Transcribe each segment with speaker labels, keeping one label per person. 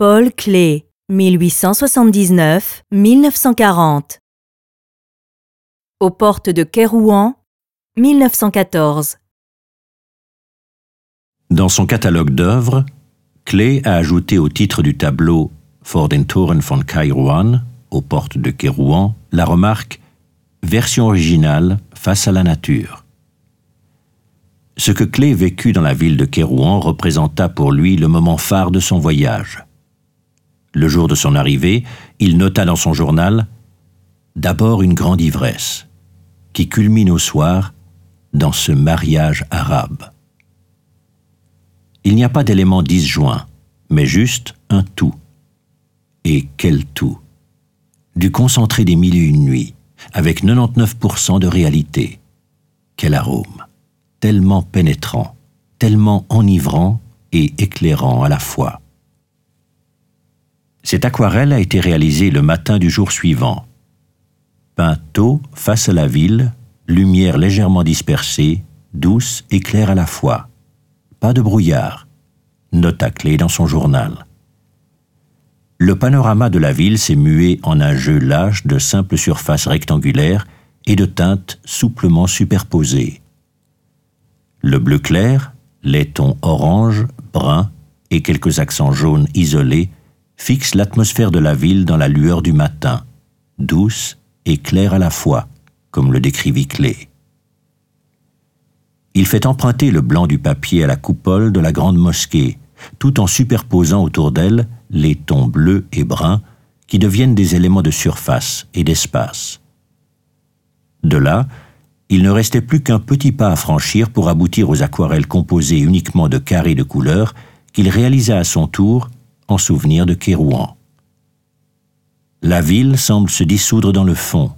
Speaker 1: Paul Klee, 1879-1940. Aux portes de Kérouan, 1914.
Speaker 2: Dans son catalogue d'œuvres, Klee a ajouté au titre du tableau Vor den Toren von Kairouan, aux portes de Kérouan, la remarque Version originale face à la nature. Ce que Klee vécut dans la ville de Kérouan représenta pour lui le moment phare de son voyage. Le jour de son arrivée, il nota dans son journal D'abord une grande ivresse, qui culmine au soir dans ce mariage arabe. Il n'y a pas d'élément disjoint, mais juste un tout. Et quel tout? Du concentré des mille et une nuits, avec 99% de réalité. Quel arôme Tellement pénétrant, tellement enivrant et éclairant à la fois. Cette aquarelle a été réalisée le matin du jour suivant. Peint tôt face à la ville, lumière légèrement dispersée, douce et claire à la fois. Pas de brouillard. Note à clé dans son journal. Le panorama de la ville s'est mué en un jeu lâche de simples surfaces rectangulaires et de teintes souplement superposées. Le bleu clair, les tons orange, brun et quelques accents jaunes isolés fixe l'atmosphère de la ville dans la lueur du matin, douce et claire à la fois, comme le décrivit Clé. Il fait emprunter le blanc du papier à la coupole de la grande mosquée, tout en superposant autour d'elle les tons bleus et bruns qui deviennent des éléments de surface et d'espace. De là, il ne restait plus qu'un petit pas à franchir pour aboutir aux aquarelles composées uniquement de carrés de couleurs qu'il réalisa à son tour en souvenir de Kérouan. La ville semble se dissoudre dans le fond.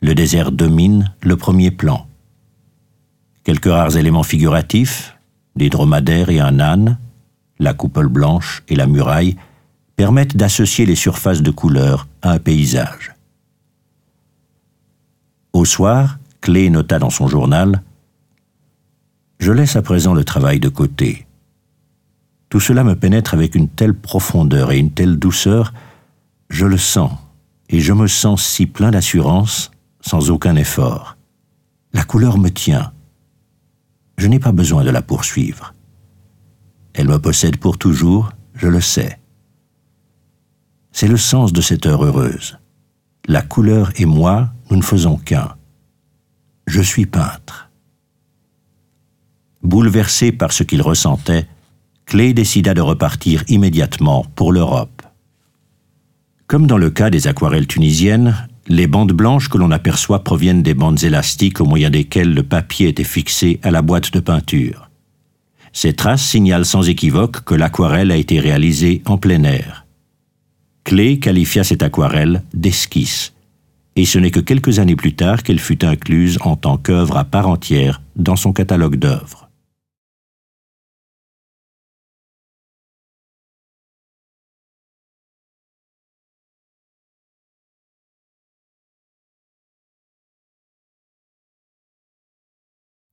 Speaker 2: Le désert domine le premier plan. Quelques rares éléments figuratifs, des dromadaires et un âne, la coupole blanche et la muraille, permettent d'associer les surfaces de couleurs à un paysage. Au soir, Clé nota dans son journal Je laisse à présent le travail de côté. Tout cela me pénètre avec une telle profondeur et une telle douceur, je le sens, et je me sens si plein d'assurance, sans aucun effort. La couleur me tient. Je n'ai pas besoin de la poursuivre. Elle me possède pour toujours, je le sais. C'est le sens de cette heure heureuse. La couleur et moi, nous ne faisons qu'un. Je suis peintre. Bouleversé par ce qu'il ressentait, Clé décida de repartir immédiatement pour l'Europe. Comme dans le cas des aquarelles tunisiennes, les bandes blanches que l'on aperçoit proviennent des bandes élastiques au moyen desquelles le papier était fixé à la boîte de peinture. Ces traces signalent sans équivoque que l'aquarelle a été réalisée en plein air. Clé qualifia cette aquarelle d'esquisse, et ce n'est que quelques années plus tard qu'elle fut incluse en tant qu'œuvre à part entière dans son catalogue d'œuvres.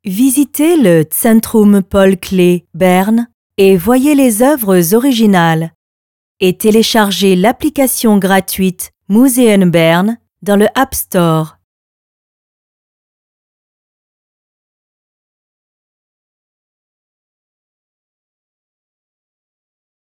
Speaker 1: Visitez le Centrum Paul Klee Berne et voyez les œuvres originales. Et téléchargez l'application gratuite Museum Bern dans le App Store.